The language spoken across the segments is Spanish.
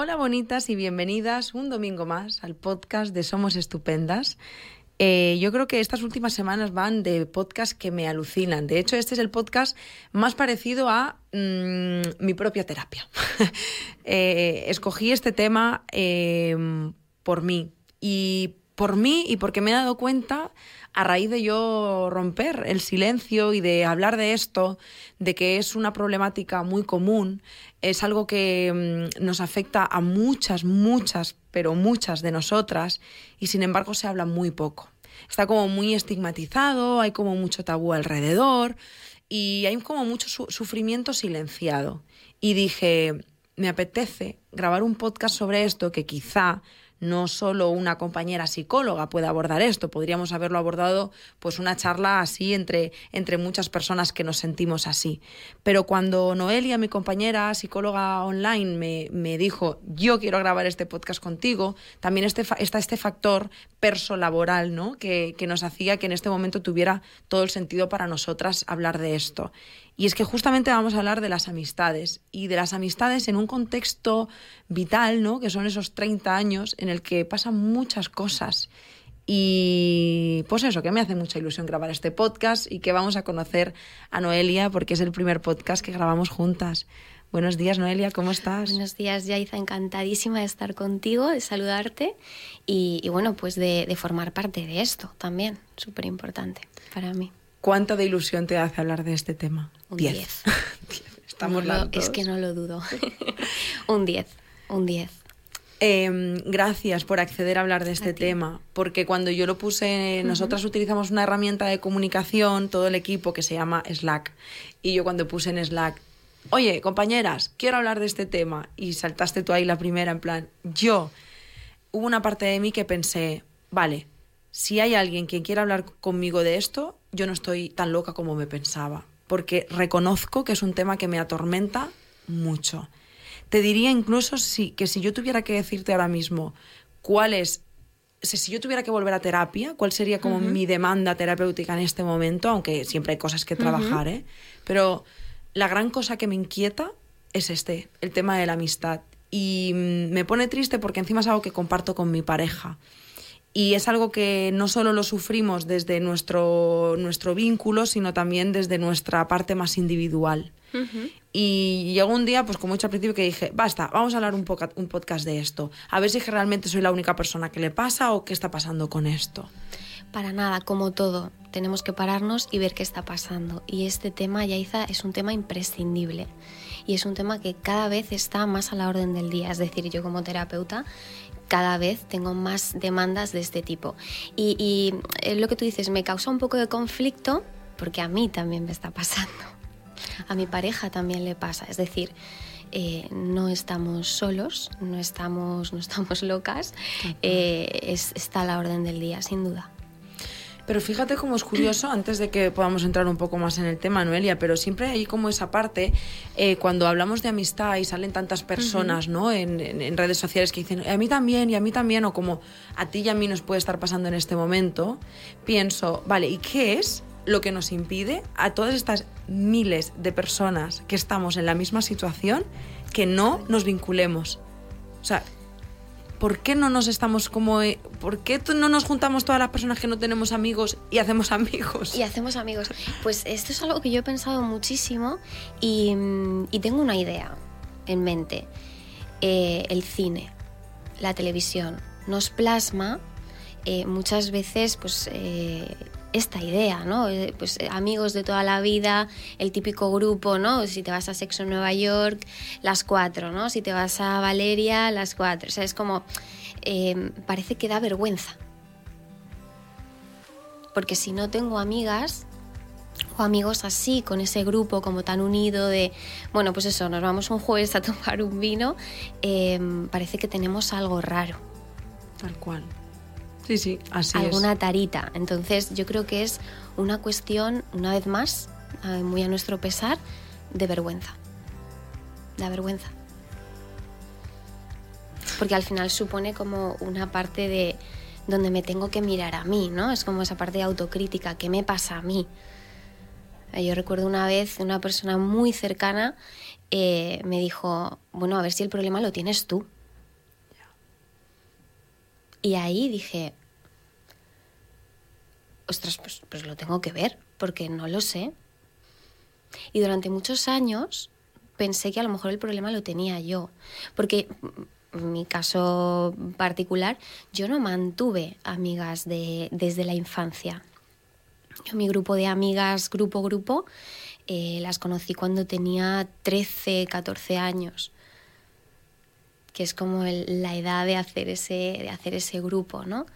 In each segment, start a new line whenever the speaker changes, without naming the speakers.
Hola bonitas y bienvenidas un domingo más al podcast de Somos Estupendas. Eh, yo creo que estas últimas semanas van de podcast que me alucinan. De hecho, este es el podcast más parecido a mm, mi propia terapia. Eh, escogí este tema eh, por mí y por mí y porque me he dado cuenta a raíz de yo romper el silencio y de hablar de esto, de que es una problemática muy común, es algo que mm, nos afecta a muchas, muchas, pero muchas de nosotras y sin embargo se habla muy poco. Está como muy estigmatizado, hay como mucho tabú alrededor y hay como mucho sufrimiento silenciado. Y dije, me apetece grabar un podcast sobre esto que quizá no solo una compañera psicóloga puede abordar esto, podríamos haberlo abordado pues una charla así entre, entre muchas personas que nos sentimos así. Pero cuando Noelia, mi compañera psicóloga online, me, me dijo yo quiero grabar este podcast contigo, también este, está este factor perso laboral, ¿no? Que, que nos hacía que en este momento tuviera todo el sentido para nosotras hablar de esto. Y es que justamente vamos a hablar de las amistades y de las amistades en un contexto vital, ¿no? Que son esos 30 años en el que pasan muchas cosas. Y pues eso, que me hace mucha ilusión grabar este podcast y que vamos a conocer a Noelia porque es el primer podcast que grabamos juntas. Buenos días, Noelia, ¿cómo estás?
Buenos días, Yaiza, encantadísima de estar contigo, de saludarte y, bueno, pues de, de formar parte de esto también, súper importante para mí.
¿Cuánta de ilusión te hace hablar de este tema?
Un 10.
Estamos
no Es que no lo dudo. un 10, un 10.
Em, gracias por acceder a hablar de este tema, porque cuando yo lo puse, nosotras utilizamos una herramienta de comunicación, todo el equipo que se llama Slack, y yo cuando puse en Slack, oye, compañeras, quiero hablar de este tema, y saltaste tú ahí la primera, en plan, yo, hubo una parte de mí que pensé, vale, si hay alguien quien quiera hablar conmigo de esto, yo no estoy tan loca como me pensaba, porque reconozco que es un tema que me atormenta mucho. Te diría incluso si, que si yo tuviera que decirte ahora mismo cuál es, si yo tuviera que volver a terapia, cuál sería como mi demanda terapéutica en este momento, aunque siempre hay cosas que trabajar, ¿eh? Pero la gran cosa que me inquieta es este, el tema de la amistad. Y mm, me pone triste porque encima es algo que comparto con mi pareja. Y es algo que no solo lo sufrimos desde nuestro, nuestro vínculo, sino también desde nuestra parte más individual. Y llegó un día, pues como he dicho al principio, que dije, basta, vamos a hablar un, un podcast de esto. A ver si realmente soy la única persona que le pasa o qué está pasando con esto.
Para nada, como todo, tenemos que pararnos y ver qué está pasando. Y este tema, Yaiza, es un tema imprescindible. Y es un tema que cada vez está más a la orden del día. Es decir, yo como terapeuta cada vez tengo más demandas de este tipo. Y, eh, lo que tú dices me causa un poco de conflicto porque a mí también me está pasando. A mi pareja también le pasa. Es decir, eh, no estamos solos, no estamos, no estamos locas, eh, está a la orden del día, sin duda.
Pero fíjate cómo es curioso, antes de que podamos entrar un poco más en el tema, Noelia, pero siempre hay como esa parte, eh, cuando hablamos de amistad y salen tantas personas ¿no? En, redes sociales que dicen, a mí también y a mí también, o como a ti y a mí nos puede estar pasando en este momento, pienso, vale, ¿y qué es lo que nos impide a todas estas miles de personas que estamos en la misma situación que no nos vinculemos? O sea, ¿por qué no nos estamos como... Eh, ¿Por qué no nos juntamos todas las personas que no tenemos amigos y hacemos amigos?
Y hacemos amigos. Pues esto es algo que yo he pensado muchísimo y, mm, tengo una idea en mente. Eh, el cine, la televisión, nos plasma eh, muchas veces pues, esta idea, ¿no? Eh, pues eh, amigos de toda la vida, el típico grupo, ¿no? Si te vas a Sexo en Nueva York, las cuatro, ¿no? Si te vas a Valeria, las cuatro. O sea, es como, em, parece que da vergüenza. Porque si no tengo amigas o amigos así, con ese grupo como tan unido de, bueno, pues eso, nos vamos un jueves a tomar un vino, em, parece que tenemos algo raro.
Tal cual. Sí, sí, así
alguna tarita. Entonces yo creo que es una cuestión, una vez más, muy a nuestro pesar, de vergüenza. La vergüenza. Porque al final supone como una parte de donde me tengo que mirar a mí, ¿no? Es como esa parte de autocrítica, ¿qué me pasa a mí? Eh, yo recuerdo una vez una persona muy cercana eh, me dijo, bueno, a ver si el problema lo tienes tú. Y ahí dije, ostras, pues, pues lo tengo que ver, porque no lo sé. Y durante muchos años pensé que a lo mejor el problema lo tenía yo, porque en mi caso particular, yo no mantuve amigas de, desde la infancia. Yo mi grupo de amigas, grupo, grupo, eh, las conocí cuando tenía 13, 14 años que es como la edad de hacer ese, de hacer ese grupo, ¿no?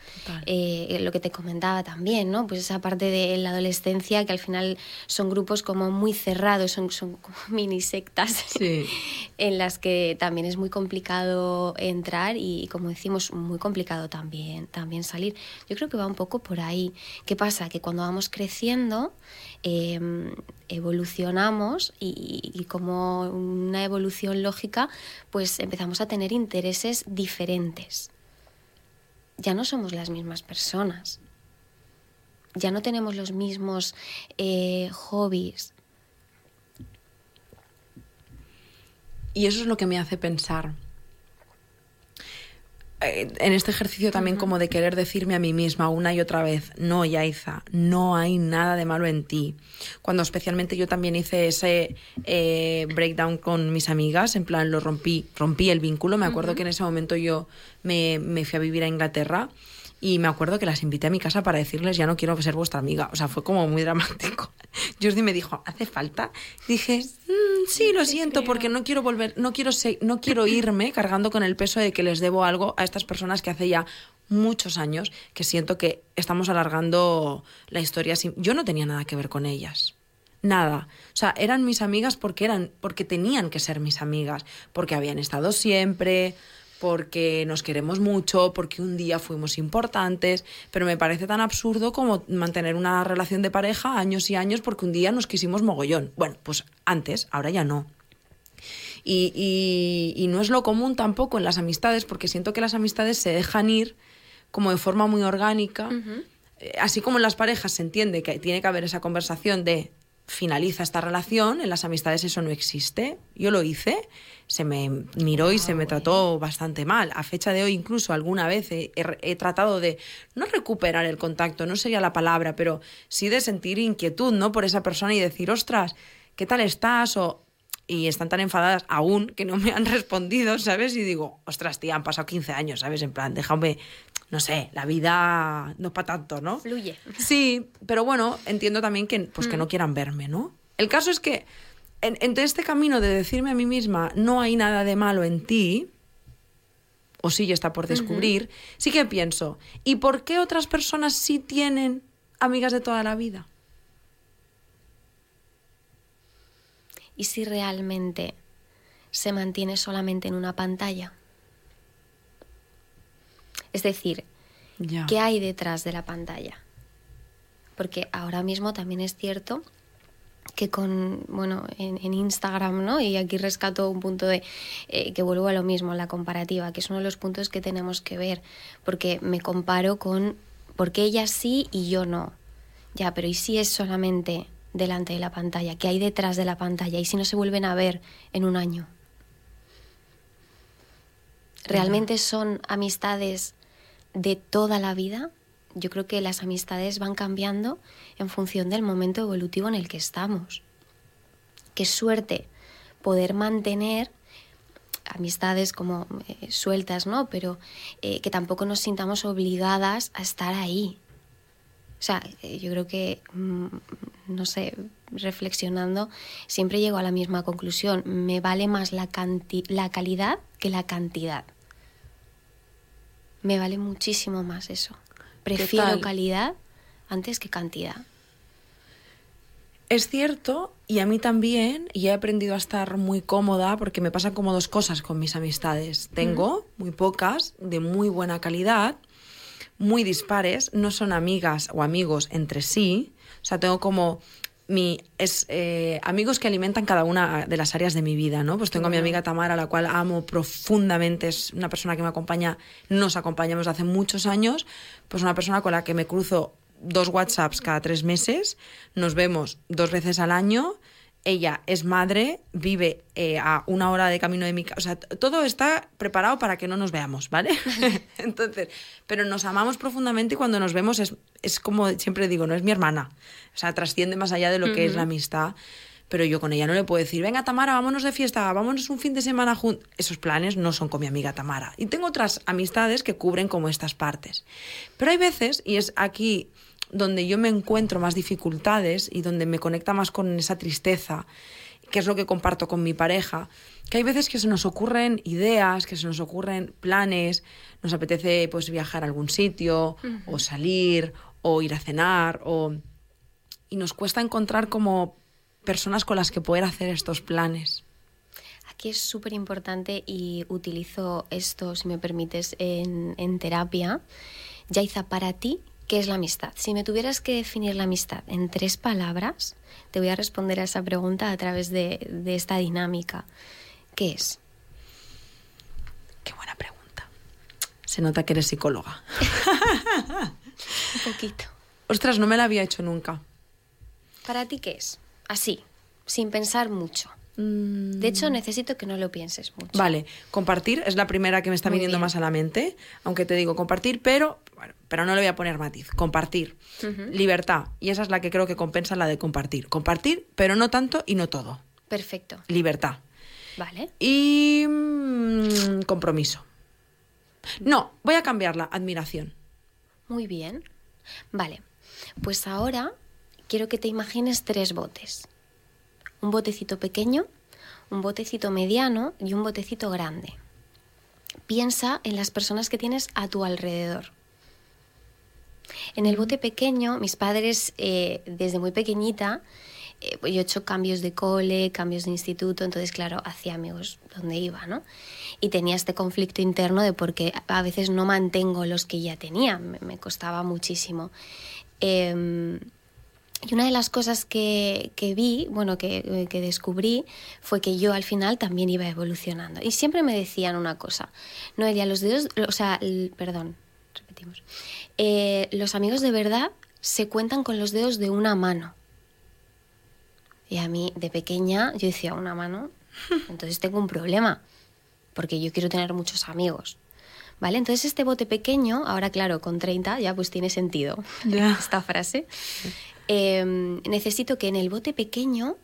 Eh, lo que te comentaba también, ¿no? Pues esa parte de la adolescencia que al final son grupos como muy cerrados, son, son como mini sectas en las que también es muy complicado entrar y, como decimos, muy complicado también, también salir. Yo creo que va un poco por ahí. ¿Qué pasa? Que cuando vamos creciendo, em, evolucionamos y, como una evolución lógica, pues empezamos a tener intereses diferentes. Ya no somos las mismas personas. Ya no tenemos los mismos eh, hobbies.
Y eso es lo que me hace pensar en este ejercicio también como de querer decirme a mí misma una y otra vez, no, Yaiza, no hay nada de malo en ti. Cuando especialmente yo también hice ese eh, breakdown con mis amigas, en plan lo rompí, rompí el vínculo, me acuerdo que en ese momento yo me, me fui a vivir a Inglaterra y me acuerdo que las invité a mi casa para decirles, ya no quiero ser vuestra amiga. O sea, fue como muy dramático. Jordi me dijo, ¿hace falta? dije, mm, sí, lo siento, porque no quiero volver, no quiero, no quiero irme cargando con el peso de que les debo algo a estas personas que hace ya muchos años que siento que estamos alargando la historia. Yo no tenía nada que ver con ellas nada. O sea, eran mis amigas porque eran, porque tenían que ser mis amigas, porque habían estado siempre, porque nos queremos mucho, porque un día fuimos importantes, pero me parece tan absurdo como mantener una relación de pareja años y años porque un día nos quisimos mogollón. Bueno, pues antes, ahora ya no. Y, no es lo común tampoco en las amistades, porque siento que las amistades se dejan ir como de forma muy orgánica. Eh, así como en las parejas se entiende que tiene que haber esa conversación de finaliza esta relación, en las amistades eso no existe. Yo lo hice, se me miró y se me trató bastante mal. A fecha de hoy incluso alguna vez he, tratado de no recuperar el contacto, no sería la palabra, pero sí de sentir inquietud, ¿no? Por esa persona y decir, ostras, ¿qué tal estás? O y están tan enfadadas aún que no me han respondido, ¿sabes? Y digo, ostras, tía, han pasado 15 años, ¿sabes? En plan, déjame, no sé, la vida no es para tanto, ¿no?
Fluye.
Sí, pero bueno, entiendo también que, pues, que no mm. quieran verme, ¿no? El caso es que en, este camino de decirme a mí misma, no hay nada de malo en ti, o sí ya está por descubrir, sí que pienso, ¿y por qué otras personas sí tienen amigas de toda la vida?
¿Y si realmente se mantiene solamente en una pantalla? Es decir, ¿qué hay detrás de la pantalla? Porque ahora mismo también es cierto que con, bueno, en, Instagram, ¿no? Y aquí rescato un punto de eh, que vuelvo a lo mismo, la comparativa, que es uno de los puntos que tenemos que ver, porque me comparo con por qué ella sí y yo no. Ya, pero ¿y si es solamente delante de la pantalla? ¿Qué hay detrás de la pantalla? ¿Y si no se vuelven a ver en un año? ¿Realmente son amistades de toda la vida, yo creo que las amistades van cambiando en función del momento evolutivo en el que estamos. Qué suerte poder mantener amistades como eh, sueltas, ¿no? Pero eh, que tampoco nos sintamos obligadas a estar ahí. O sea, eh, yo creo que, mm, no sé, reflexionando, siempre llego a la misma conclusión. Me vale más la, la calidad que la cantidad me vale muchísimo más eso. Prefiero calidad antes que cantidad.
Es cierto, y a mí también, y he aprendido a estar muy cómoda porque me pasan como dos cosas con mis amistades. Tengo muy pocas, de muy buena calidad, muy dispares, no son amigas o amigos entre sí. O sea, tengo como mi, es eh, amigos que alimentan cada una de las áreas de mi vida, ¿no? Pues tengo a mi amiga Tamara, la cual amo profundamente, es una persona que me acompaña, nos acompañamos hace muchos años, pues una persona con la que me cruzo dos WhatsApps cada tres meses, nos vemos dos veces al año, ella es madre, vive eh, a una hora de camino de mi casa. O sea, todo está preparado para que no nos veamos, ¿vale? Entonces, pero nos amamos profundamente y cuando nos vemos es, es, como siempre digo, no es mi hermana. O sea, trasciende más allá de lo que es la amistad. Pero yo con ella no le puedo decir, venga Tamara, vámonos de fiesta, vámonos un fin de semana juntos. Esos planes no son con mi amiga Tamara. Y tengo otras amistades que cubren como estas partes. Pero hay veces, y es aquí donde yo me encuentro más dificultades y donde me conecta más con esa tristeza, que es lo que comparto con mi pareja, que hay veces que se nos ocurren ideas, que se nos ocurren planes, nos apetece pues viajar a algún sitio o salir o ir a cenar o y nos cuesta encontrar como personas con las que poder hacer estos planes.
Aquí es súper importante y utilizo esto, si me permites, en, en terapia. Yaiza, para ti, ¿Qué es la amistad? Si me tuvieras que definir la amistad en tres palabras, te voy a responder a esa pregunta a través de, esta dinámica. ¿Qué es?
Qué buena pregunta. Se nota que eres psicóloga.
Un poquito.
Ostras, no me la había hecho nunca.
¿Para ti qué es? Así, sin pensar mucho. De hecho, mm. necesito que no lo pienses mucho.
Vale, compartir es la primera que me está viniendo más a la mente, aunque te digo compartir, pero, pero no le voy a poner matiz. Compartir, libertad, y esa es la que creo que compensa la de compartir. Compartir, pero no tanto y no todo.
Perfecto.
Libertad.
Vale.
Y mm, compromiso. No, voy a cambiarla, admiración.
Muy bien. Vale, pues ahora quiero que te imagines tres botes un botecito pequeño, un botecito mediano y un botecito grande. Piensa en las personas que tienes a tu alrededor. En el bote pequeño, mis padres, eh, desde muy pequeñita, eh, yo he hecho cambios de cole, cambios de instituto, entonces, claro, hacía amigos donde iba, ¿no? Y tenía este conflicto interno de por qué a veces no mantengo los que ya tenía, me, costaba muchísimo. Em, y una de las cosas que, vi, bueno, que, descubrí, fue que yo al final también iba evolucionando. Y siempre me decían una cosa, no Noelia, los dedos, o sea, perdón, repetimos, eh, los amigos de verdad se cuentan con los dedos de una mano. Y a mí, de pequeña, yo decía, una mano, entonces tengo un problema, porque yo quiero tener muchos amigos. ¿Vale? Entonces este bote pequeño, ahora claro, con 30 ya pues tiene sentido esta frase. Em, necesito que en el bote pequeño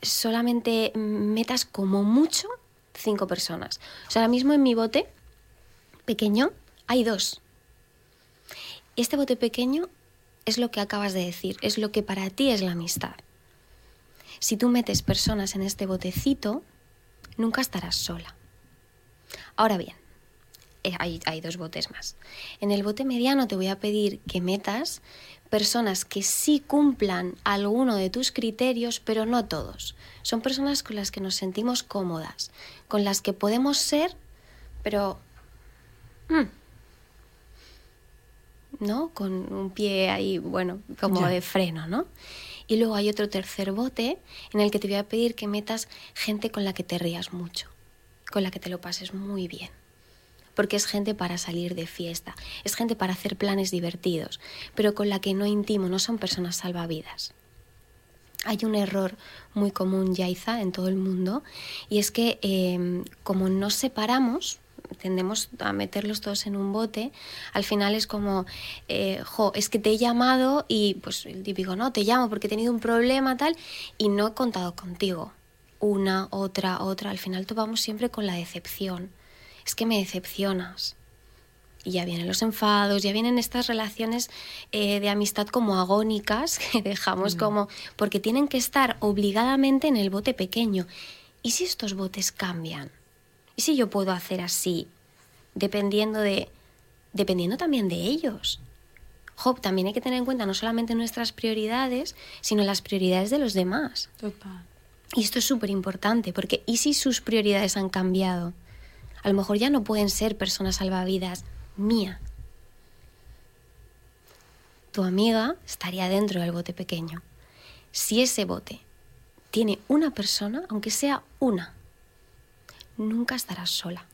solamente metas como mucho cinco personas. Ahora mismo en mi bote pequeño hay dos. Este bote pequeño es lo que acabas de decir, es lo que para ti es la amistad. Si tú metes personas en este botecito, nunca estarás sola. Ahora bien, hay, hay, dos botes más. En el bote mediano te voy a pedir que metas personas que sí cumplan alguno de tus criterios, pero no todos. Son personas con las que nos sentimos cómodas, con las que podemos ser, pero... Mm, ¿No? Con un pie ahí, bueno, como de freno, ¿no? Y luego hay otro tercer bote en el que te voy a pedir que metas gente con la que te rías mucho, con la que te lo pases muy bien porque es gente para salir de fiesta, es gente para hacer planes divertidos, pero con la que no intimo, no son personas salvavidas. Hay un error muy común, Yaiza, en todo el mundo, y es que em, como nos separamos, tendemos a meterlos todos en un bote, al final es como, eh, jo, es que te he llamado y pues el típico, no, te llamo porque he tenido un problema tal y no he contado contigo. Una, otra, otra, al final topamos siempre con la decepción es que me decepcionas. Y ya vienen los enfados, ya vienen estas relaciones eh, de amistad como agónicas que dejamos mm. como, porque tienen que estar obligadamente en el bote pequeño. ¿Y si estos botes cambian? ¿Y si yo puedo hacer así? Dependiendo de, dependiendo también de ellos. Job, también hay que tener en cuenta no solamente nuestras prioridades, sino las prioridades de los demás.
Total.
Y esto es súper importante, porque ¿y si sus prioridades han cambiado? A lo mejor ya no pueden ser personas salvavidas mía. Tu amiga estaría dentro del bote pequeño. Si ese bote tiene una persona, aunque sea una, nunca estarás sola.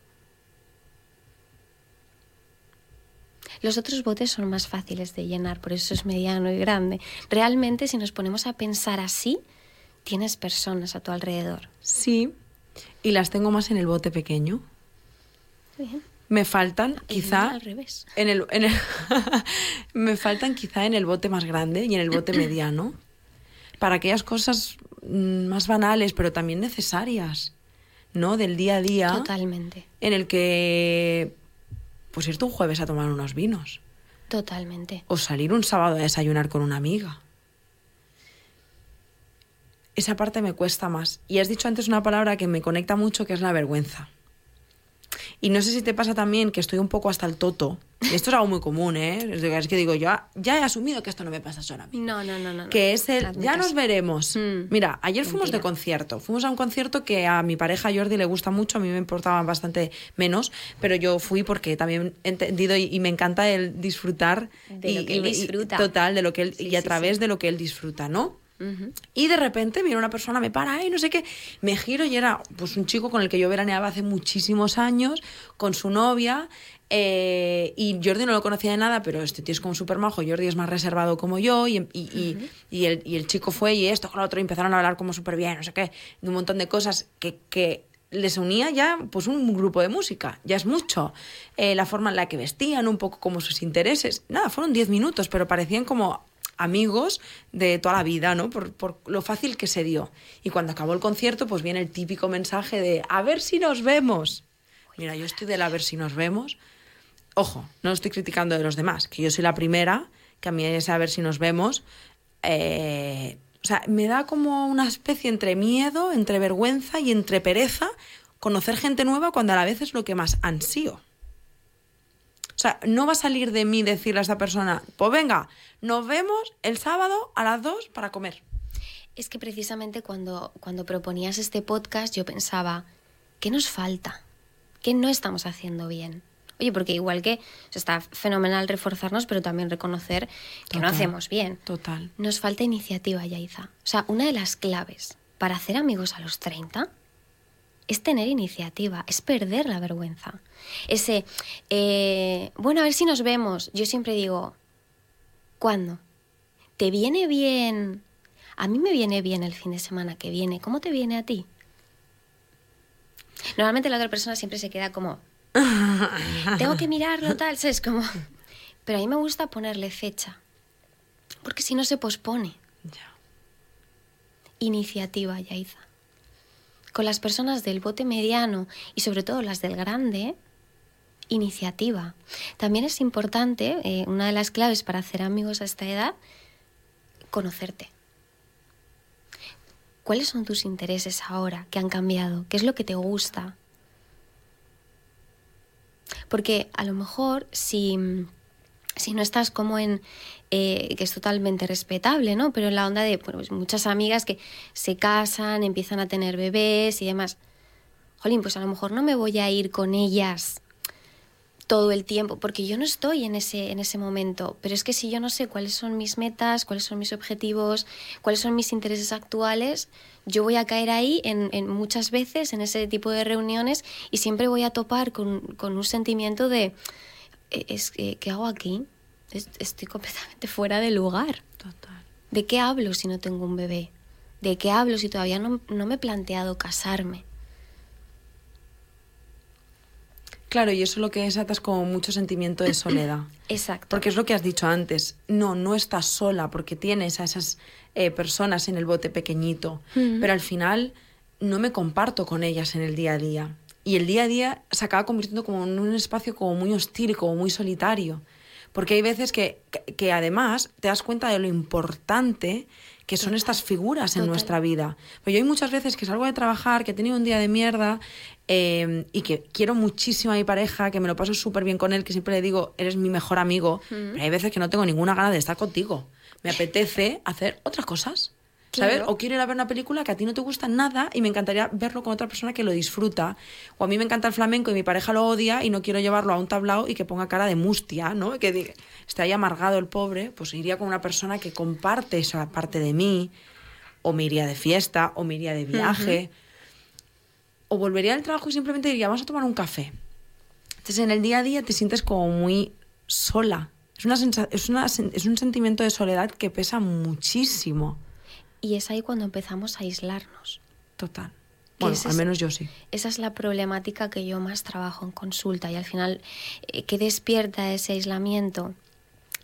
Los otros botes son más fáciles de llenar, por eso es mediano y grande. Realmente, si nos ponemos a pensar así, tienes personas a tu alrededor.
Sí, y las tengo más en el bote pequeño.
Bien.
Me faltan quizá
al revés.
en el, en el- me faltan quizá en el bote más grande y en el bote mediano para aquellas cosas mm, más banales pero también necesarias, ¿no? Del día a día
Totalmente,
en el que pues irte un jueves a tomar unos vinos
totalmente.
o salir un sábado a desayunar con una amiga. Esa parte me cuesta más. Y has dicho antes una palabra que me conecta mucho, que es la vergüenza. Y no sé si te pasa también que estoy un poco hasta el toto. Esto es algo muy común, ¿eh? Es que digo, yo ya he asumido que esto no me pasa solo a mí.
No, no, no, no.
Que es el, ya nos veremos.
Mm.
Mira, ayer fuimos de concierto. Fuimos a un concierto que a mi pareja Jordi le gusta mucho, a mí me importaba bastante menos, pero yo fui porque también he entendido y, y me encanta el disfrutar.
De
y,
lo que él
y- y-
disfruta.
total, de lo que él,
Sí,
y a
sí,
través
sí.
de lo que él disfruta, ¿no? Y de repente viene una persona, me para, y no sé qué, me giro y era pues un chico con el que yo veraneaba hace muchísimos años, con su novia, eh, y Jordi no lo conocía de nada, pero este tío es como súper majo, Jordi es más reservado como yo, y, y, y- y el, y el chico fue y esto con lo otro, y empezaron a hablar como súper bien, no sé qué, de un montón de cosas que... que les unía ya pues un grupo de música, ya es mucho. Eh, la forma en la que vestían, un poco como sus intereses. Nada, fueron 10 minutos, pero parecían como amigos de toda la vida, ¿no? Por, lo fácil que se dio. Y cuando acabó el concierto, pues viene el típico mensaje de a ver si nos vemos. Mira, yo estoy del a ver si nos vemos. Ojo, no estoy criticando de los demás, que yo soy la primera, que a mí es a ver si nos vemos. eh, o sea, me da como una especie entre miedo, entre vergüenza y entre pereza conocer gente nueva cuando a la vez es lo que más ansío. O sea, no va a salir de mí decirle a esta persona, pues venga, nos vemos el sábado a las 2 para comer.
Es que precisamente cuando, cuando proponías este podcast yo pensaba, ¿qué nos falta? ¿Qué no estamos haciendo bien? Oye, porque igual que o sea, está fenomenal reforzarnos, pero también reconocer que no hacemos bien.
Total.
Nos falta iniciativa, Yaiza. O sea, una de las claves para hacer amigos a los 30 es tener iniciativa, es perder la vergüenza. Ese, eh, bueno, a ver si nos vemos. Yo siempre digo, ¿cuándo? ¿Te viene bien? A mí me viene bien el fin de semana que viene. ¿Cómo te viene a ti? Normalmente la otra persona siempre se queda como, tengo que mirarlo tal, ¿sabes? Como... Pero a mí me gusta ponerle fecha, porque si no se pospone.
Ya.
Iniciativa, Yaiza. Con las personas del bote mediano y sobre todo las del grande, iniciativa. También es importante, eh, una de las claves para hacer amigos a esta edad, conocerte. ¿Cuáles son tus intereses ahora que han cambiado? ¿Qué es lo que te gusta? Porque a lo mejor si, si no estás como en, eh, que es totalmente respetable, ¿no? Pero en la onda de pues muchas amigas que se casan, empiezan a tener bebés y demás. Jolín, pues a lo mejor no me voy a ir con ellas todo el tiempo, porque yo no estoy en ese, en ese momento, pero es que si yo no sé cuáles son mis metas, cuáles son mis objetivos, cuáles son mis intereses actuales, yo voy a caer ahí en, en muchas veces en ese tipo de reuniones y siempre voy a topar con, con un sentimiento de, "Eh, es que, ¿qué hago aquí? Es- Estoy completamente fuera de lugar.
Total.
¿De qué hablo si no tengo un bebé? ¿De qué hablo si todavía no, no me he planteado casarme?
Claro, y eso lo que desata es como mucho sentimiento de soledad.
Exacto.
Porque es lo que has dicho antes. No, no estás sola porque tienes a esas eh, personas en el bote pequeñito. Pero al final no me comparto con ellas en el día a día. Y el día a día se acaba convirtiendo como en un espacio como muy hostil, como muy solitario. Porque hay veces que, que, que además te das cuenta de lo importante que son estas figuras en
Total.
nuestra vida. Pero yo hay muchas veces que salgo de trabajar, que he tenido un día de mierda eh, y que quiero muchísimo a mi pareja, que me lo paso súper bien con él, que siempre le digo, eres mi mejor amigo, pero hay veces que no tengo ninguna gana de estar contigo. Me apetece hacer otras cosas. ¿Sabes?
Claro.
O quiero ir a ver una película que a ti no te gusta nada y me encantaría verlo con otra persona que lo disfruta. O a mí me encanta el flamenco y mi pareja lo odia y no quiero llevarlo a un tablao y que ponga cara de mustia, ¿no? Que diga, esté ahí amargado el pobre, pues iría con una persona que comparte esa parte de mí. O me iría de fiesta, o me iría de viaje. O volvería al trabajo y simplemente diría, vamos a tomar un café. Entonces en el día a día te sientes como muy sola. Es, una es, una es un sentimiento de soledad que pesa muchísimo.
Y es ahí cuando empezamos a aislarnos.
Total. Bueno, al menos yo sí.
Esa es la problemática que yo más trabajo en consulta y al final, eh, ¿qué despierta ese aislamiento?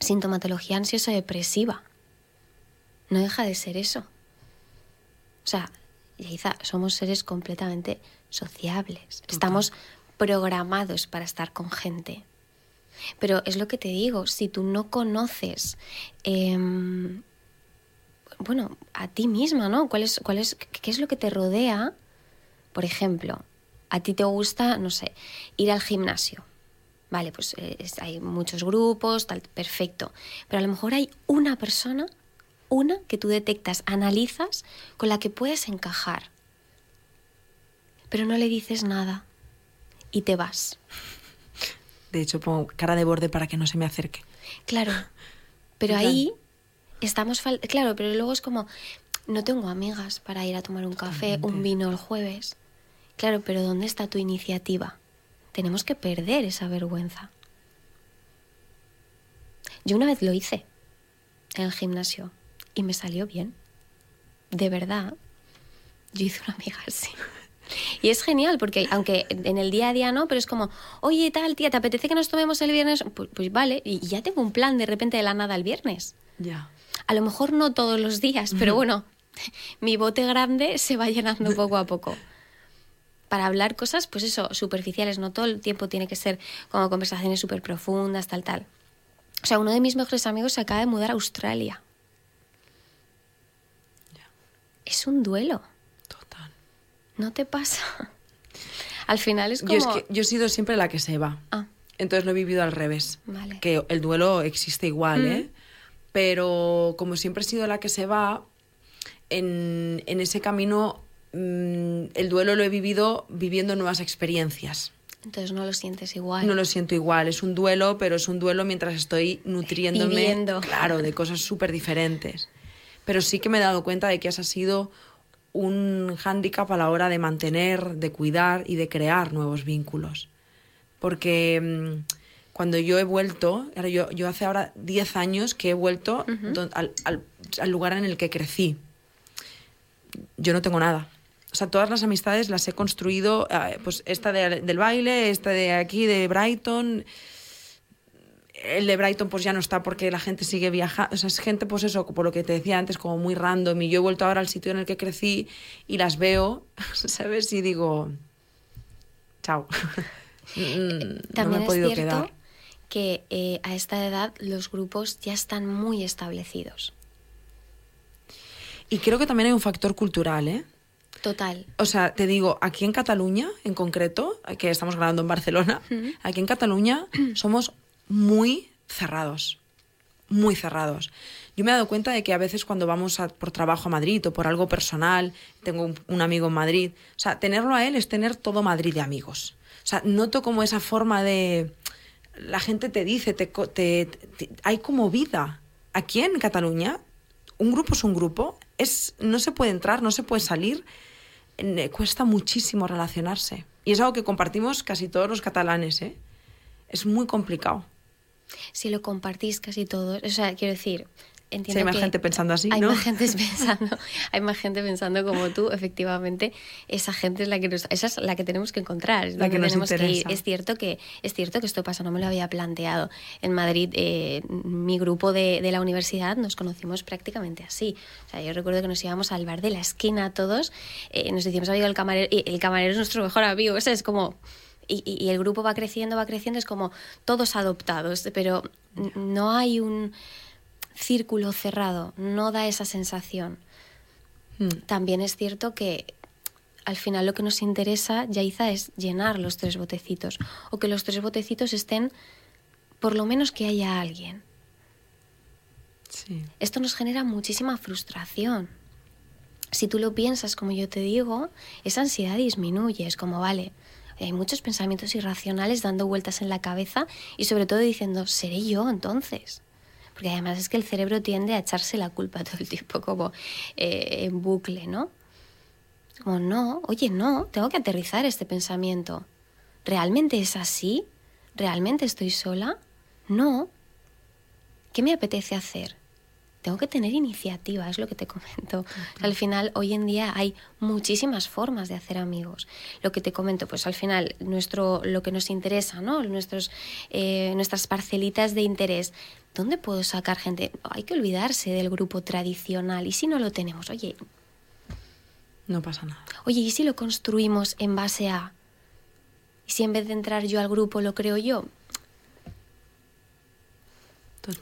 Sintomatología ansioso-depresiva. No deja de ser eso. O sea, Yaiza, somos seres completamente sociables. Estamos programados para estar con gente. Pero es lo que te digo, si tú no conoces, em, bueno, a ti misma, ¿no? ¿Cuál es, cuál es, ¿Qué es lo que te rodea? Por ejemplo, a ti te gusta, no sé, ir al gimnasio. Vale, pues eh, hay muchos grupos, tal, perfecto. Pero a lo mejor hay una persona, una que tú detectas, analizas, con la que puedes encajar. Pero no le dices nada y te vas.
De hecho, pongo cara de borde para que no se me acerque.
Claro, pero ahí estamos... fal- Claro, pero luego es como, no tengo amigas para ir a tomar un café, un vino el jueves. Claro, pero ¿dónde está tu iniciativa? Tenemos que perder esa vergüenza. Yo una vez lo hice en el gimnasio y me salió bien. De verdad. Yo hice una amiga así. Y es genial porque, aunque en el día a día no, pero es como, oye, tal, tía, ¿te apetece que nos tomemos el viernes? Pues, pues vale, y ya tengo un plan de repente de la nada el viernes.
Ya.
A lo mejor no todos los días, pero bueno, mi bote grande se va llenando poco a poco. Para hablar cosas, pues eso, superficiales, no todo el tiempo tiene que ser como conversaciones súper profundas, tal, tal. O sea, uno de mis mejores amigos se acaba de mudar a Australia. Es un duelo,
Total.
¿no te pasa? Al final es como...
Yo es que yo he sido siempre la que se va.
Ah,
Entonces lo he vivido al revés.
Vale.
Que el duelo existe igual, ¿eh? Pero como siempre he sido la que se va, en, en ese camino mm, el duelo lo he vivido viviendo nuevas experiencias.
entonces no lo sientes igual.
No lo siento igual, es un duelo, pero es un duelo mientras estoy nutriéndome,
Viviendo.
claro, de cosas súper diferentes. Pero sí que me he dado cuenta de que ese ha sido un hándicap a la hora de mantener, de cuidar y de crear nuevos vínculos. Porque mm, cuando yo he vuelto, ahora yo, yo hace ahora 10 años que he vuelto don- al, al- al lugar en el que crecí. Yo no tengo nada. O sea, todas las amistades las he construido, eh, pues esta de- del baile, esta de aquí, de Brighton. El de Brighton pues ya no está porque la gente sigue viajando. O sea, es gente, pues eso, por lo que te decía antes, como muy random. Y yo he vuelto ahora al sitio en el que crecí y las veo, ¿sabes? Y digo, chao. Mm, no
También
me he podido quedar.
Que eh, a esta edad los grupos ya están muy establecidos.
Y creo que también hay un factor cultural, ¿eh?
Total.
O sea, te digo, aquí en Cataluña, en concreto, que estamos grabando en Barcelona, aquí en Cataluña somos muy cerrados, muy cerrados. Yo me he dado cuenta de que a veces cuando vamos a- por trabajo a Madrid o por algo personal, tengo un, un amigo en Madrid, o sea, tenerlo a él es tener todo Madrid de amigos. O sea, noto como esa forma de... La gente te dice, te, hay como vida. Aquí en Cataluña, un grupo es un grupo, es, no se puede entrar, no se puede salir, eh, cuesta muchísimo relacionarse. Y es algo que compartimos casi todos los catalanes, ¿eh? Es muy complicado.
Si lo compartís casi todos, o sea, quiero decir, entiendo
Sí, hay más
que
gente pensando así,
hay
¿no?
más gente pensando, hay más gente pensando como tú, efectivamente, esa gente es la que nos- esa es la que tenemos que encontrar, es
La que nos
tenemos que ir. Es cierto que es cierto que esto pasa, no me lo había planteado. En Madrid, eh, mi grupo de, de la universidad nos conocimos prácticamente así. O sea, yo recuerdo que nos íbamos al bar de la esquina todos, eh, nos decíamos amigo del camarero y el camarero es nuestro mejor amigo, o sea, es como y, y- el grupo va creciendo, va creciendo, es como todos adoptados, pero no hay un círculo cerrado, no da esa sensación.
Mm.
También es cierto que al final lo que nos interesa, Yaiza, es llenar los tres botecitos o que los tres botecitos estén, por lo menos que haya alguien.
Sí.
Esto nos genera muchísima frustración. Si tú lo piensas como yo te digo, esa ansiedad disminuye. Es como, vale, hay muchos pensamientos irracionales dando vueltas en la cabeza y sobre todo diciendo, ¿seré yo entonces? Porque además es que el cerebro tiende a echarse la culpa todo el tiempo como eh, en bucle, ¿no? Como, no, oye, no, tengo que aterrizar este pensamiento. ¿Realmente es así? ¿Realmente estoy sola? No. ¿Qué me apetece hacer? Tengo que tener iniciativa, es lo que te comento. al final, hoy en día hay muchísimas formas de hacer amigos. Lo que te comento, pues al final, nuestro, lo que nos interesa, ¿no? Nuestros, eh, nuestras parcelitas de interés. ¿Dónde puedo sacar gente? Hay que olvidarse del grupo tradicional. ¿Y si no lo tenemos? Oye.
No pasa nada.
Oye, ¿y si lo construimos en base a? ¿Y si en vez de entrar yo al grupo lo creo yo?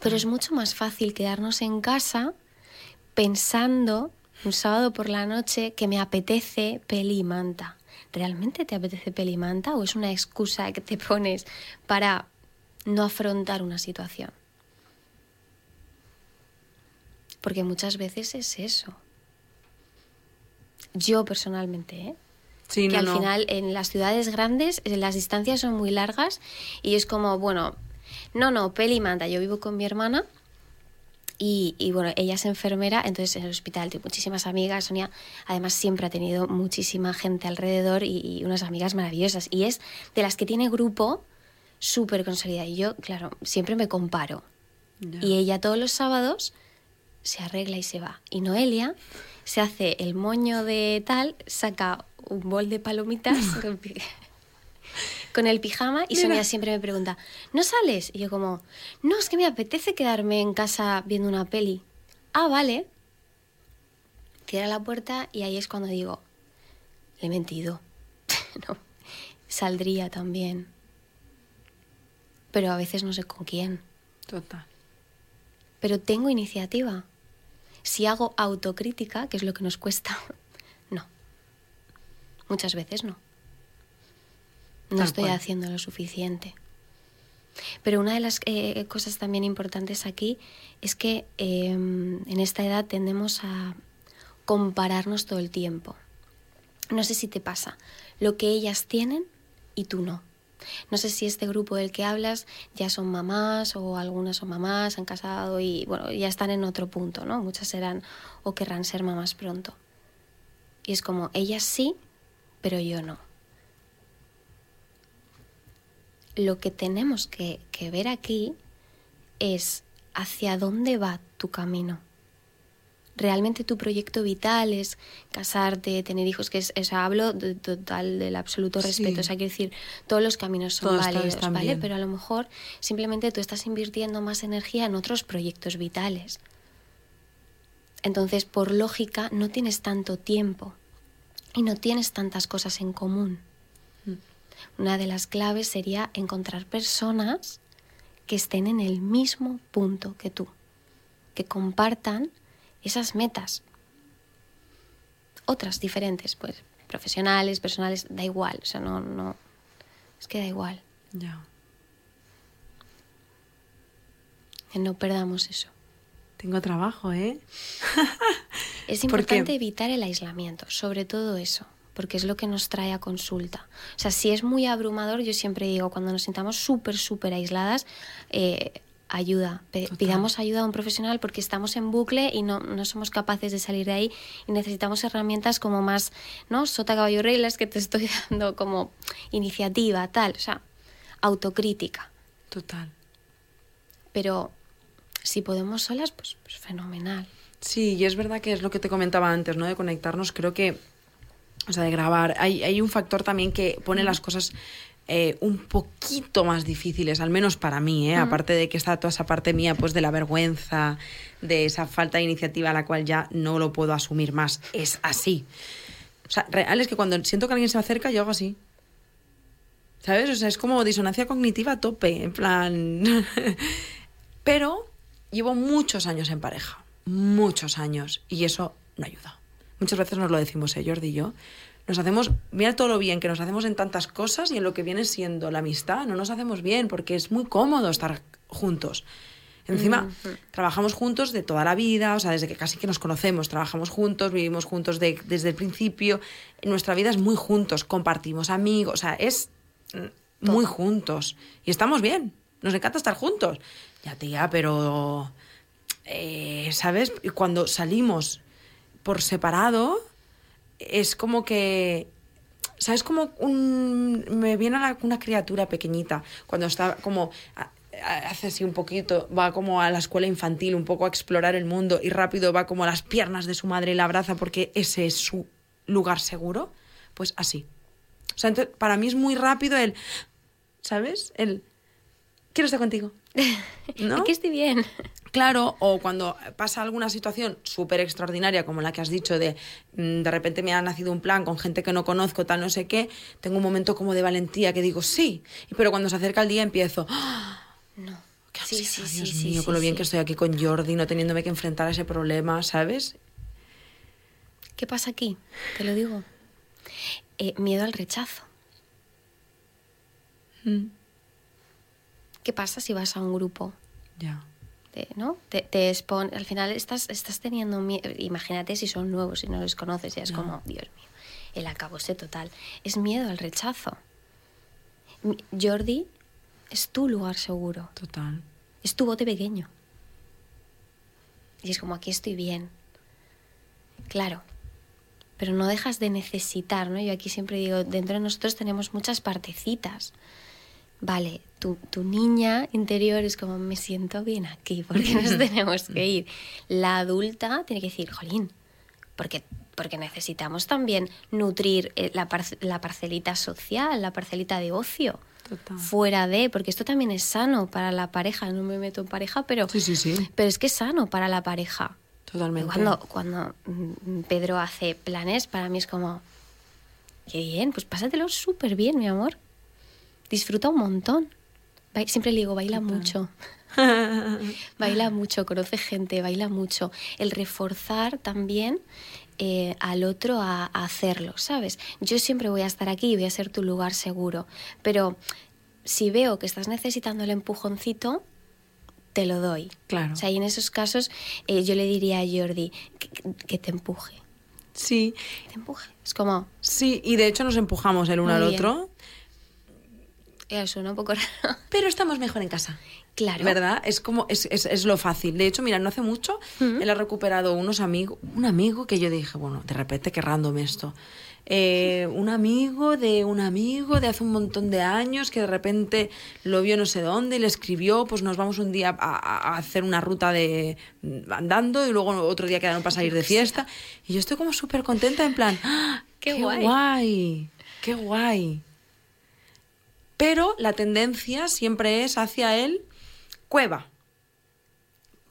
Pero es mucho más fácil quedarnos en casa pensando un sábado por la noche que me apetece peli y manta. ¿Realmente te apetece peli y manta o es una excusa que te pones para no afrontar una situación? Porque muchas veces es eso. Yo personalmente, ¿eh? que al final en las ciudades grandes eh, las distancias son muy largas y es como, bueno, no, no, peli manda. Yo vivo con mi hermana y, y, bueno, ella es enfermera, entonces en el hospital tiene muchísimas amigas. Sonia además siempre ha tenido muchísima gente alrededor y, unas amigas maravillosas. Y es de las que tiene grupo súper consolidada. Y yo, claro, siempre me comparo. Y ella todos los sábados se arregla y se va. Y Noelia se hace el moño de tal, saca un bol de palomitas con el pijama y Sonia siempre me pregunta, ¿no sales? Y yo como, no, es que me apetece quedarme en casa viendo una peli. Ah, vale. Cierra la puerta y ahí es cuando digo, le he mentido. no, saldría también. Pero a veces no sé con quién.
Total.
Pero tengo iniciativa. Si hago autocrítica, que es lo que nos cuesta, no. Muchas veces no no estoy haciendo lo suficiente. Pero una de las eh, cosas también importantes aquí es que em, en esta edad tendemos a compararnos todo el tiempo. No sé si te pasa lo que ellas tienen y tú no. No sé si este grupo del que hablas ya son mamás o algunas son mamás, han casado y bueno, ya están en otro punto, ¿no? Muchas serán o querrán ser mamás pronto. Y es como, ellas sí, pero yo no. Lo que tenemos que, ver aquí es hacia dónde va tu camino. Realmente tu proyecto vital es casarte, tener hijos, que es, o hablo de, total del absoluto respeto, o sea, quiero decir, todos los caminos son válidos, ¿vale? Pero a lo mejor simplemente tú estás invirtiendo más energía en otros proyectos vitales. Entonces, por lógica, no tienes tanto tiempo y no tienes tantas cosas en común. Una de las claves sería encontrar personas que estén en el mismo punto que tú, que compartan esas metas. Otras diferentes, pues profesionales, personales, da igual, o sea, no, no, es que da igual.
Ya.
Que no perdamos eso.
Tengo trabajo, ¿eh?
es importante evitar el aislamiento, sobre todo eso porque es lo que nos trae a consulta. O sea, si es muy abrumador, yo siempre digo, cuando nos sintamos súper, súper aisladas, eh, ayuda, pidamos ayuda a un profesional porque estamos en bucle y no, no, somos capaces de salir de ahí y necesitamos herramientas como más, ¿no? Sota, caballo, reglas que te estoy dando como iniciativa, tal, o sea, autocrítica.
Total.
Pero si podemos solas, pues, pues fenomenal.
Sí, y es verdad que es lo que te comentaba antes, ¿no? De conectarnos, creo que o sea, de grabar. Hay, hay un factor también que pone las cosas eh, un poquito más difíciles, al menos para mí, ¿eh? aparte de que está toda esa parte mía pues de la vergüenza, de esa falta de iniciativa a la cual ya no lo puedo asumir más. Es así. O sea, real es que cuando siento que alguien se acerca, yo hago así. ¿Sabes? O sea, es como disonancia cognitiva a tope, en plan... Pero llevo muchos años en pareja, muchos años, y eso no ayuda. Muchas veces nos lo decimos, ¿eh, Jordi y yo. Nos hacemos, mira todo lo bien que nos hacemos en tantas cosas y en lo que viene siendo la amistad, no nos hacemos bien porque es muy cómodo estar juntos. Encima, trabajamos juntos de toda la vida, o sea, desde que casi que nos conocemos, trabajamos juntos, vivimos juntos desde el principio. Nuestra vida es muy juntos, compartimos amigos, o sea, es muy juntos. Y estamos bien, nos encanta estar juntos. Ya, tía, pero. Eh, ¿Sabes? Cuando salimos por separado, es como que ¿sabes? Como un, me viene una criatura pequeñita, cuando está como hace así un poquito, va como a la escuela infantil, un poco a explorar el mundo y rápido va como a las piernas de su madre y la abraza porque ese es su lugar seguro, pues así. O sea, entonces, para mí es muy rápido el, ¿sabes? El, quiero estar contigo.
¿No? Aquí estoy bien.
Claro, o cuando pasa alguna situación súper extraordinaria, como la que has dicho, de mm, de repente me ha nacido un plan con gente que no conozco, tal, no sé qué, tengo un momento como de valentía que digo, sí, pero cuando se acerca el día empiezo, ¡Ah!
no.
¿Qué sí, sí, Dios sí, mío, con lo bien que estoy aquí con Jordi, no teniéndome que enfrentar a ese problema, ¿sabes?
¿Qué pasa aquí? Te lo digo. Eh, miedo al rechazo. Mm. ¿Qué pasa si vas a un grupo?
Ya
¿no? Te, te al final estás, estás teniendo miedo, imagínate si son nuevos y no los conoces, ya es como, Dios mío, el acabose total. Es miedo al rechazo. Jordi es tu lugar seguro.
Total.
Es tu bote pequeño. Y es como, aquí estoy bien. Claro, pero no dejas de necesitar, ¿no? Yo aquí siempre digo, dentro de nosotros tenemos muchas partecitas vale, tu, tu, niña interior es como, me siento bien aquí, porque nos tenemos que ir. La adulta tiene que decir, jolín, porque, porque necesitamos también nutrir eh, la, la parcelita social, la parcelita de ocio. Fuera de, porque esto también es sano para la pareja. No me meto en pareja, pero,
sí, sí, sí.
pero es que es sano para la pareja.
Totalmente.
Cuando, cuando mm, Pedro hace planes, para mí es como, qué bien, pues pásatelo súper bien, mi amor disfruta un montón. Siempre le digo, baila mucho. baila mucho, conoce gente, baila mucho. El reforzar también eh, al otro a, hacerlo, ¿sabes? Yo siempre voy a estar aquí y voy a ser tu lugar seguro, pero si veo que estás necesitando el empujoncito, te lo doy.
Claro.
O sea, y en esos casos eh, yo le diría a Jordi que, te empuje.
Sí.
te empuje. Es como...
Sí, y de hecho nos empujamos el uno al otro
suena un poco raro.
Pero estamos mejor en casa.
Claro.
¿Verdad? Es como, es, es, es lo fácil. De hecho, mira, no hace mucho, él ha recuperado unos amigos, un amigo que yo dije, bueno, de repente, qué random esto. Eh, un amigo de un amigo de hace un montón de años que de repente lo vio no sé dónde y le escribió, pues nos vamos un día a, hacer una ruta de andando y luego otro día quedaron para salir de fiesta. Y yo estoy como súper contenta en plan, ¡Ah, qué, qué guay, qué guay. Pero la tendencia siempre es hacia el cueva.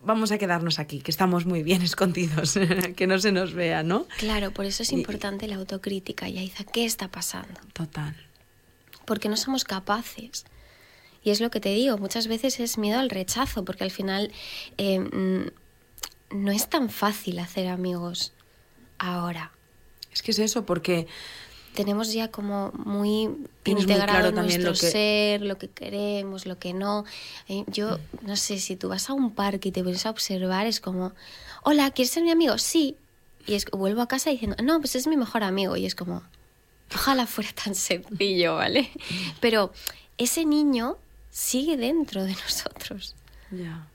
Vamos a quedarnos aquí, que estamos muy bien escondidos, que no se nos vea, ¿no?
Claro, por eso es importante la autocrítica, Yaiza. ¿Qué está pasando?
Total.
Porque no somos capaces. Y es lo que te digo, muchas veces es miedo al rechazo, porque al final eh, mm, no es tan fácil hacer amigos ahora.
Es que es eso, porque
tenemos ya como muy integrado nuestro lo que... ser, lo que queremos, lo que no. Eh, yo no sé, si tú vas a un parque y te pones a observar, es como, hola, ¿quieres ser mi amigo? Sí. Y es, vuelvo a casa diciendo, no, pues es mi mejor amigo. Y es como, ojalá fuera tan sencillo, ¿vale? Pero ese niño sigue dentro de nosotros.
Ya.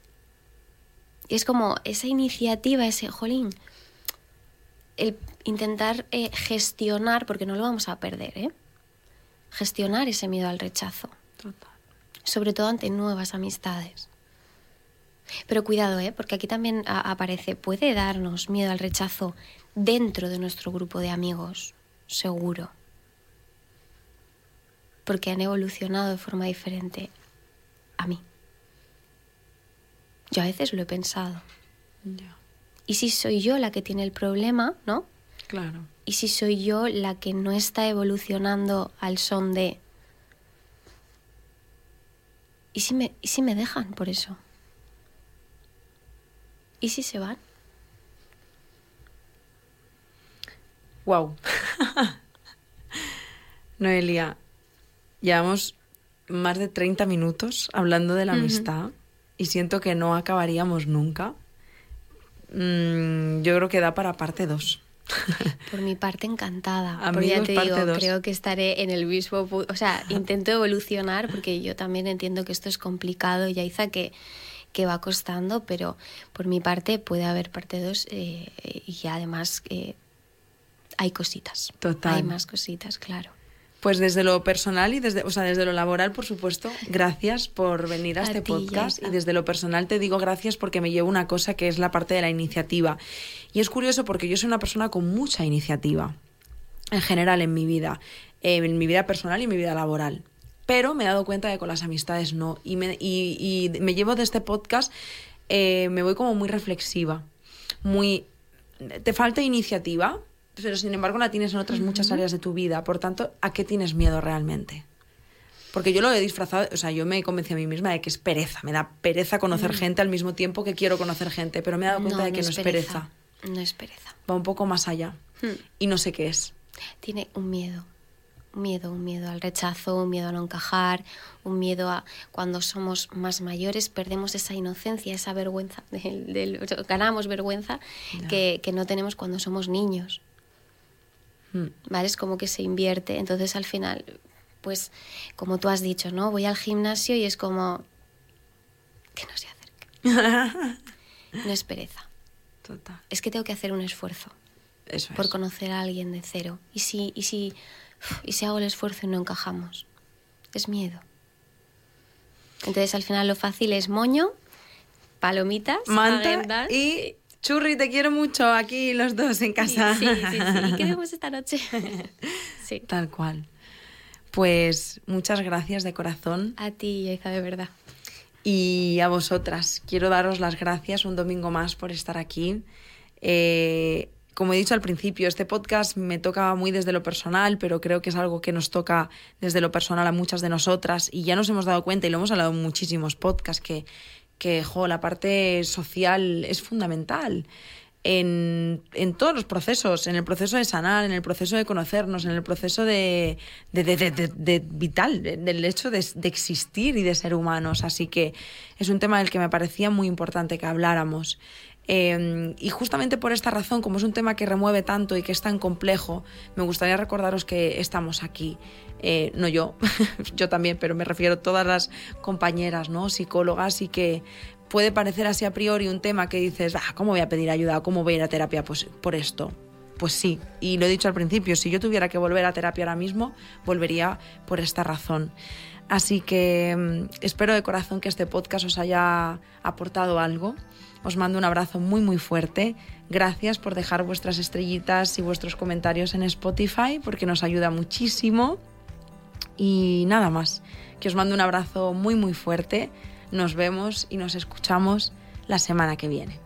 Y es como esa iniciativa, ese, jolín, el intentar eh, gestionar, porque no lo vamos a perder, ¿eh? gestionar ese miedo al rechazo.
Total.
Sobre todo ante nuevas amistades. Pero cuidado, ¿eh? porque aquí también aparece, puede darnos miedo al rechazo dentro de nuestro grupo de amigos, seguro. Porque han evolucionado de forma diferente a mí. Yo a veces lo he pensado. ¿Y si soy yo la que tiene el problema, no?
Claro.
¿Y si soy yo la que no está evolucionando al son de... ¿Y si me, ¿y si me dejan por eso? ¿Y si se van?
Wow. Noelia, llevamos más de 30 minutos hablando de la amistad y siento que no acabaríamos nunca. Mm, yo creo que da para parte 2.
Por mi parte, encantada. Amigos, ya te digo, creo que estaré en el mismo O sea, intento evolucionar porque yo también entiendo que esto es complicado, Yaiza, que, que va costando, pero por mi parte puede haber parte 2 eh, y además eh, hay cositas.
Total.
Hay más cositas, claro.
Pues desde lo personal y desde, o sea, desde lo laboral, por supuesto, gracias por venir a,
A
este
ti,
podcast. Y desde lo personal te digo gracias porque me llevo una cosa que es la parte de la iniciativa. Y es curioso porque yo soy una persona con mucha iniciativa, en general en mi vida, en mi vida personal y en mi vida laboral. Pero me he dado cuenta de que con las amistades no. Y me, y, y me llevo de este podcast, eh, me voy como muy reflexiva, muy... Te falta iniciativa, pero sin embargo la tienes en otras muchas áreas de tu vida. Por tanto, ¿a qué tienes miedo realmente? Porque yo lo he disfrazado, o sea, yo me he convencido a mí misma de que es pereza. Me da pereza conocer gente al mismo tiempo que quiero conocer gente, pero me he dado cuenta de que no es pereza.
No es pereza.
Va un poco más allá.
Hmm.
Y no sé qué es.
Tiene un miedo. Un miedo, un miedo al rechazo, un miedo a no encajar, un miedo a cuando somos más mayores perdemos esa inocencia, esa vergüenza, del, del- ganamos vergüenza que, que no tenemos cuando somos niños.
Hmm.
¿vale? Es como que se invierte. Entonces al final, pues como tú has dicho, ¿no? Voy al gimnasio y es como que no se acerque. No es pereza.
Total.
Es que tengo que hacer un esfuerzo
Eso
por
es.
conocer a alguien de cero. ¿Y si, y si, y si hago el esfuerzo y no encajamos? Es miedo. Entonces al final lo fácil es moño, palomitas,
Manta
agendas.
y Churri, te quiero mucho aquí los dos en
Sí,
casa.
sí, sí, sí. ¿Y qué vemos esta noche? sí.
Tal cual. Pues muchas gracias de corazón
A ti, Yaiza, de verdad.
y a vosotras. Quiero daros las gracias un domingo más por estar aquí. Eh, como he dicho al principio, este podcast me toca muy desde lo personal, pero creo que es algo que nos toca desde lo personal a muchas de nosotras y ya nos hemos dado cuenta y lo hemos hablado en muchísimos podcasts que, que la parte social es fundamental. En, en todos los procesos, en el proceso de sanar, en el proceso de conocernos, en el proceso de, de, de- de- vital, de- del hecho de existir y de ser humanos. Así que es un tema del que me parecía muy importante que habláramos. Eh, y justamente por esta razón, como es un tema que remueve tanto y que es tan complejo, me gustaría recordaros que estamos aquí. Eh, no yo, yo también, pero me refiero a todas las compañeras, ¿no? Psicólogas y que puede parecer así a priori un tema que dices, ah, ¿cómo voy a pedir ayuda? ¿Cómo voy a ir a terapia? Pues por esto. Pues sí, y lo he dicho al principio, si yo tuviera que volver a terapia ahora mismo, volvería por esta razón. Así que mm, espero de corazón que este podcast os haya aportado algo. Os mando un abrazo muy muy fuerte. Gracias por dejar vuestras estrellitas y vuestros comentarios en Spotify porque nos ayuda muchísimo. Y nada más, que os mando un abrazo muy muy fuerte. Nos vemos y nos escuchamos la semana que viene.